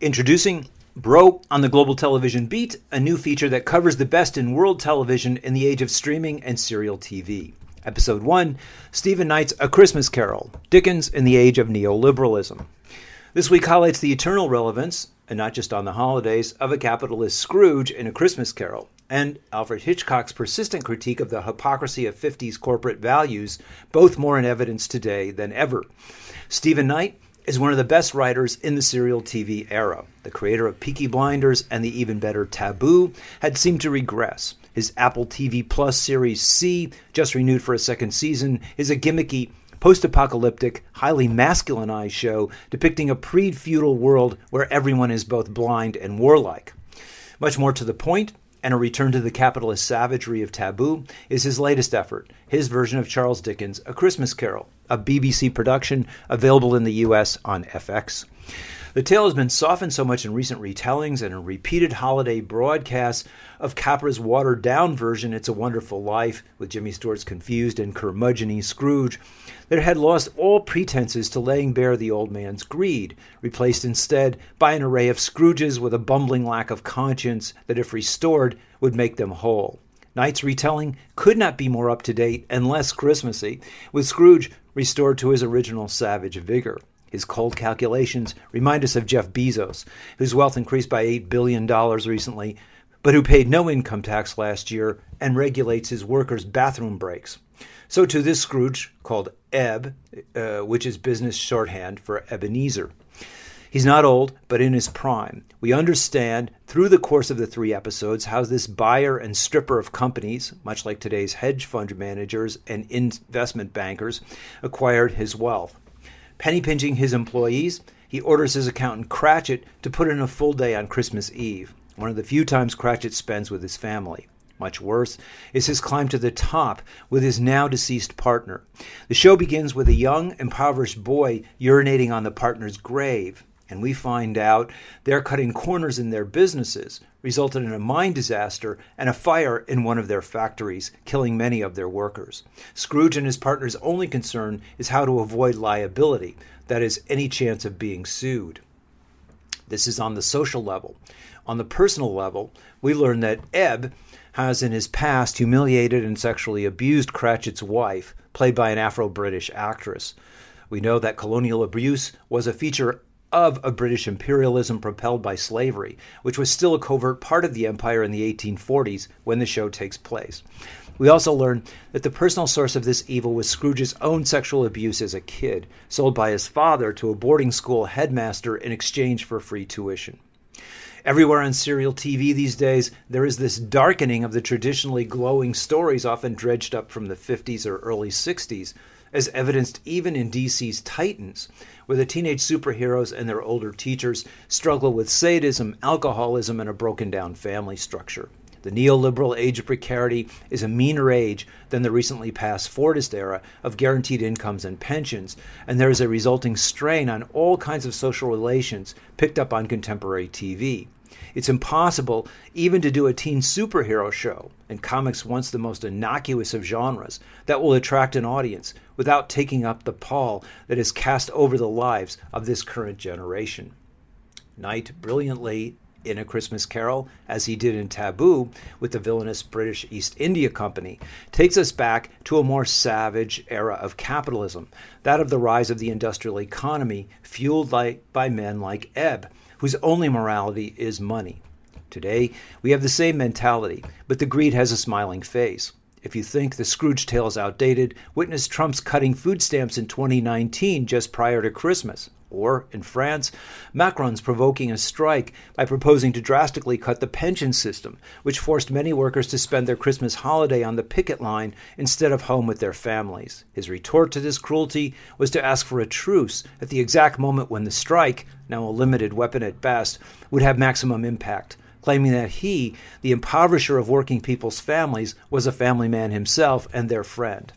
Introducing Broe on the Global Television Beat, a new feature that covers the best in world television in the age of streaming and serial TV. Episode 1 Stephen Knight's A Christmas Carol Dickens in the Age of Neoliberalism. This week highlights the eternal relevance, and not just on the holidays, of a capitalist Scrooge in A Christmas Carol, and Alfred Hitchcock's persistent critique of the hypocrisy of 50s corporate values, both more in evidence today than ever. Stephen Knight is one of the best writers in the serial TV era. The creator of Peaky Blinders and the even better Taboo had seemed to regress. His Apple TV Plus series See, just renewed for a second season, is a gimmicky, post apocalyptic, highly masculinized show depicting a pre feudal world where everyone is both blind and warlike. Much more to the point, and a return to the capitalist savagery of taboo is his latest effort, his version of Charles Dickens' A Christmas Carol, a BBC production available in the US on FX. The tale has been softened so much in recent retellings and in repeated holiday broadcasts of Capra's watered down version, It's a Wonderful Life, with Jimmy Stewart's confused and curmudgeony Scrooge, that it had lost all pretenses to laying bare the old man's greed, replaced instead by an array of Scrooges with a bumbling lack of conscience that, if restored, would make them whole. Knight's retelling could not be more up to date and less Christmassy, with Scrooge restored to his original savage vigor. His cold calculations remind us of Jeff Bezos, whose wealth increased by $8 billion recently, but who paid no income tax last year and regulates his workers' bathroom breaks. So to this Scrooge, called Eb, uh, which is business shorthand for Ebenezer. He's not old, but in his prime. We understand through the course of the three episodes how this buyer and stripper of companies, much like today's hedge fund managers and investment bankers, acquired his wealth. Penny pinching his employees, he orders his accountant Cratchit to put in a full day on Christmas Eve, one of the few times Cratchit spends with his family. Much worse is his climb to the top with his now deceased partner. The show begins with a young, impoverished boy urinating on the partner's grave, and we find out they're cutting corners in their businesses, resulted in a mine disaster and a fire in one of their factories, killing many of their workers. Scrooge and his partner's only concern is how to avoid liability, that is, any chance of being sued. This is on the social level. On the personal level, we learn that Eb has in his past humiliated and sexually abused Cratchit's wife, played by an Afro British actress. We know that colonial abuse was a feature of a British imperialism propelled by slavery, which was still a covert part of the empire in the 1840s when the show takes place. We also learn that the personal source of this evil was Scrooge's own sexual abuse as a kid, sold by his father to a boarding school headmaster in exchange for free tuition. Everywhere on serial TV these days, there is this darkening of the traditionally glowing stories often dredged up from the 50s or early 60s, as evidenced even in DC's Titans, where the teenage superheroes and their older teachers struggle with sadism, alcoholism, and a broken down family structure. The neoliberal age of precarity is a meaner age than the recently passed Fordist era of guaranteed incomes and pensions, and there is a resulting strain on all kinds of social relations picked up on contemporary TV. It's impossible even to do a teen superhero show, and comics once the most innocuous of genres, that will attract an audience without taking up the pall that is cast over the lives of this current generation. Knight brilliantly in A Christmas Carol, as he did in Taboo with the villainous British East India Company, takes us back to a more savage era of capitalism, that of the rise of the industrial economy, fueled by, by men like Eb, whose only morality is money. Today, we have the same mentality, but the greed has a smiling face. If you think the Scrooge tale is outdated, witness Trump's cutting food stamps in 2019 just prior to Christmas. Or, in France, Macron's provoking a strike by proposing to drastically cut the pension system, which forced many workers to spend their Christmas holiday on the picket line instead of home with their families. His retort to this cruelty was to ask for a truce at the exact moment when the strike, now a limited weapon at best, would have maximum impact claiming that he, the impoverisher of working people's families, was a family man himself and their friend.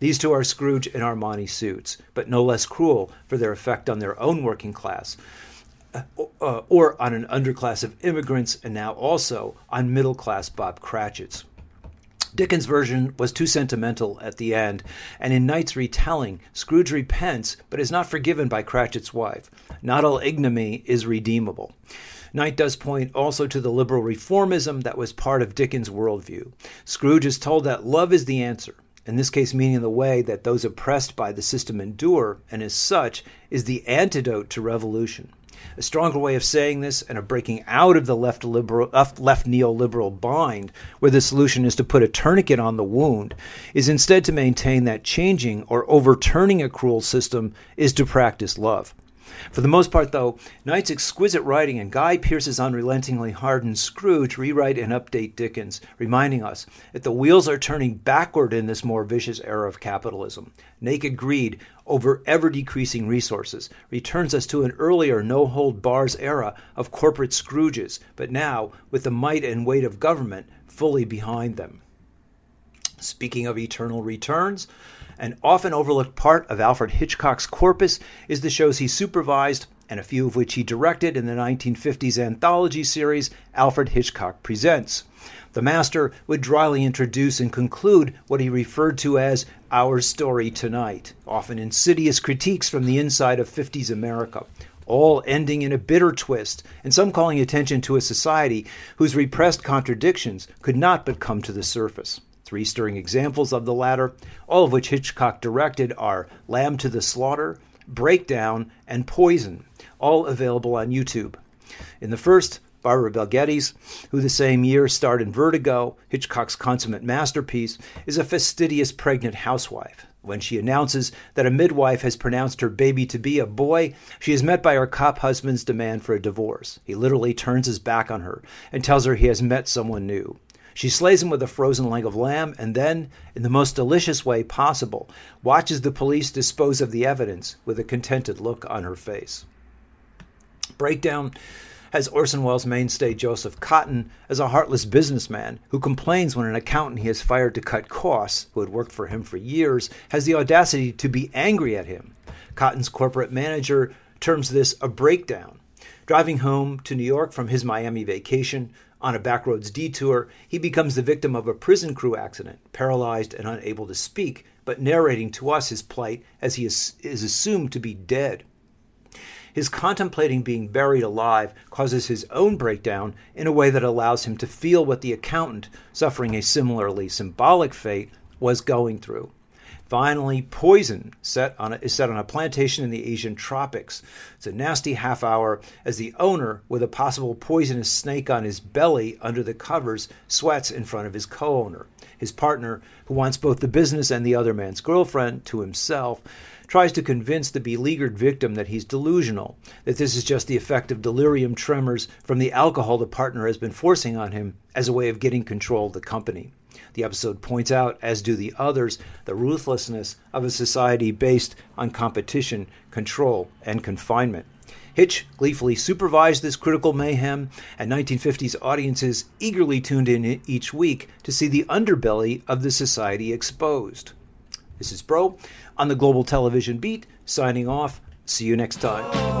These two are Scrooge in Armani suits, but no less cruel for their effect on their own working class, uh, uh, or on an underclass of immigrants, and now also on middle class Bob Cratchits. Dickens' version was too sentimental at the end, and in Knight's retelling, Scrooge repents but is not forgiven by Cratchit's wife. Not all ignominy is redeemable. Knight does point also to the liberal reformism that was part of Dickens' worldview. Scrooge is told that love is the answer, in this case meaning the way that those oppressed by the system endure, and as such is the antidote to revolution. A stronger way of saying this and of breaking out of the left liberal, uh, left neoliberal bind, where the solution is to put a tourniquet on the wound, is instead to maintain that changing or overturning a cruel system is to practice love. For the most part, though, Knight's exquisite writing and Guy Pearce's unrelentingly hardened Scrooge rewrite and update Dickens, reminding us that the wheels are turning backward in this more vicious era of capitalism. Naked greed over ever decreasing resources returns us to an earlier no hold bars era of corporate Scrooges, but now with the might and weight of government fully behind them. Speaking of eternal returns, an often overlooked part of Alfred Hitchcock's corpus is the shows he supervised, and a few of which he directed in the 1950s anthology series Alfred Hitchcock Presents. The master would dryly introduce and conclude what he referred to as Our Story Tonight, often insidious critiques from the inside of 50s America, all ending in a bitter twist, and some calling attention to a society whose repressed contradictions could not but come to the surface. Three stirring examples of the latter, all of which Hitchcock directed, are Lamb to the Slaughter, Breakdown, and Poison, all available on YouTube. In the first, Barbara Bel Geddes, who the same year starred in Vertigo, Hitchcock's consummate masterpiece, is a fastidious pregnant housewife. When she announces that a midwife has pronounced her baby to be a boy, she is met by her cop husband's demand for a divorce. He literally turns his back on her and tells her he has met someone new. She slays him with a frozen leg of lamb and then, in the most delicious way possible, watches the police dispose of the evidence with a contented look on her face. Breakdown has Orson Welles' mainstay Joseph Cotten as a heartless businessman who complains when an accountant he has fired to cut costs, who had worked for him for years, has the audacity to be angry at him. Cotten's corporate manager terms this a breakdown. Driving home to New York from his Miami vacation, on a backroads detour, he becomes the victim of a prison crew accident, paralyzed and unable to speak, but narrating to us his plight as he is, is assumed to be dead. His contemplating being buried alive causes his own breakdown in a way that allows him to feel what the accountant, suffering a similarly symbolic fate, was going through. Finally, Poison set on a, is set on a plantation in the Asian tropics. It's a nasty half hour as the owner, with a possible poisonous snake on his belly under the covers, sweats in front of his co owner. His partner, who wants both the business and the other man's girlfriend to himself, tries to convince the beleaguered victim that he's delusional, that this is just the effect of delirium tremors from the alcohol the partner has been forcing on him as a way of getting control of the company. The episode points out, as do the others, the ruthlessness of a society based on competition, control, and confinement. Hitch gleefully supervised this critical mayhem, and 1950s audiences eagerly tuned in each week to see the underbelly of the society exposed. This is Broe on the Global Television Beat, signing off. See you next time. Oh,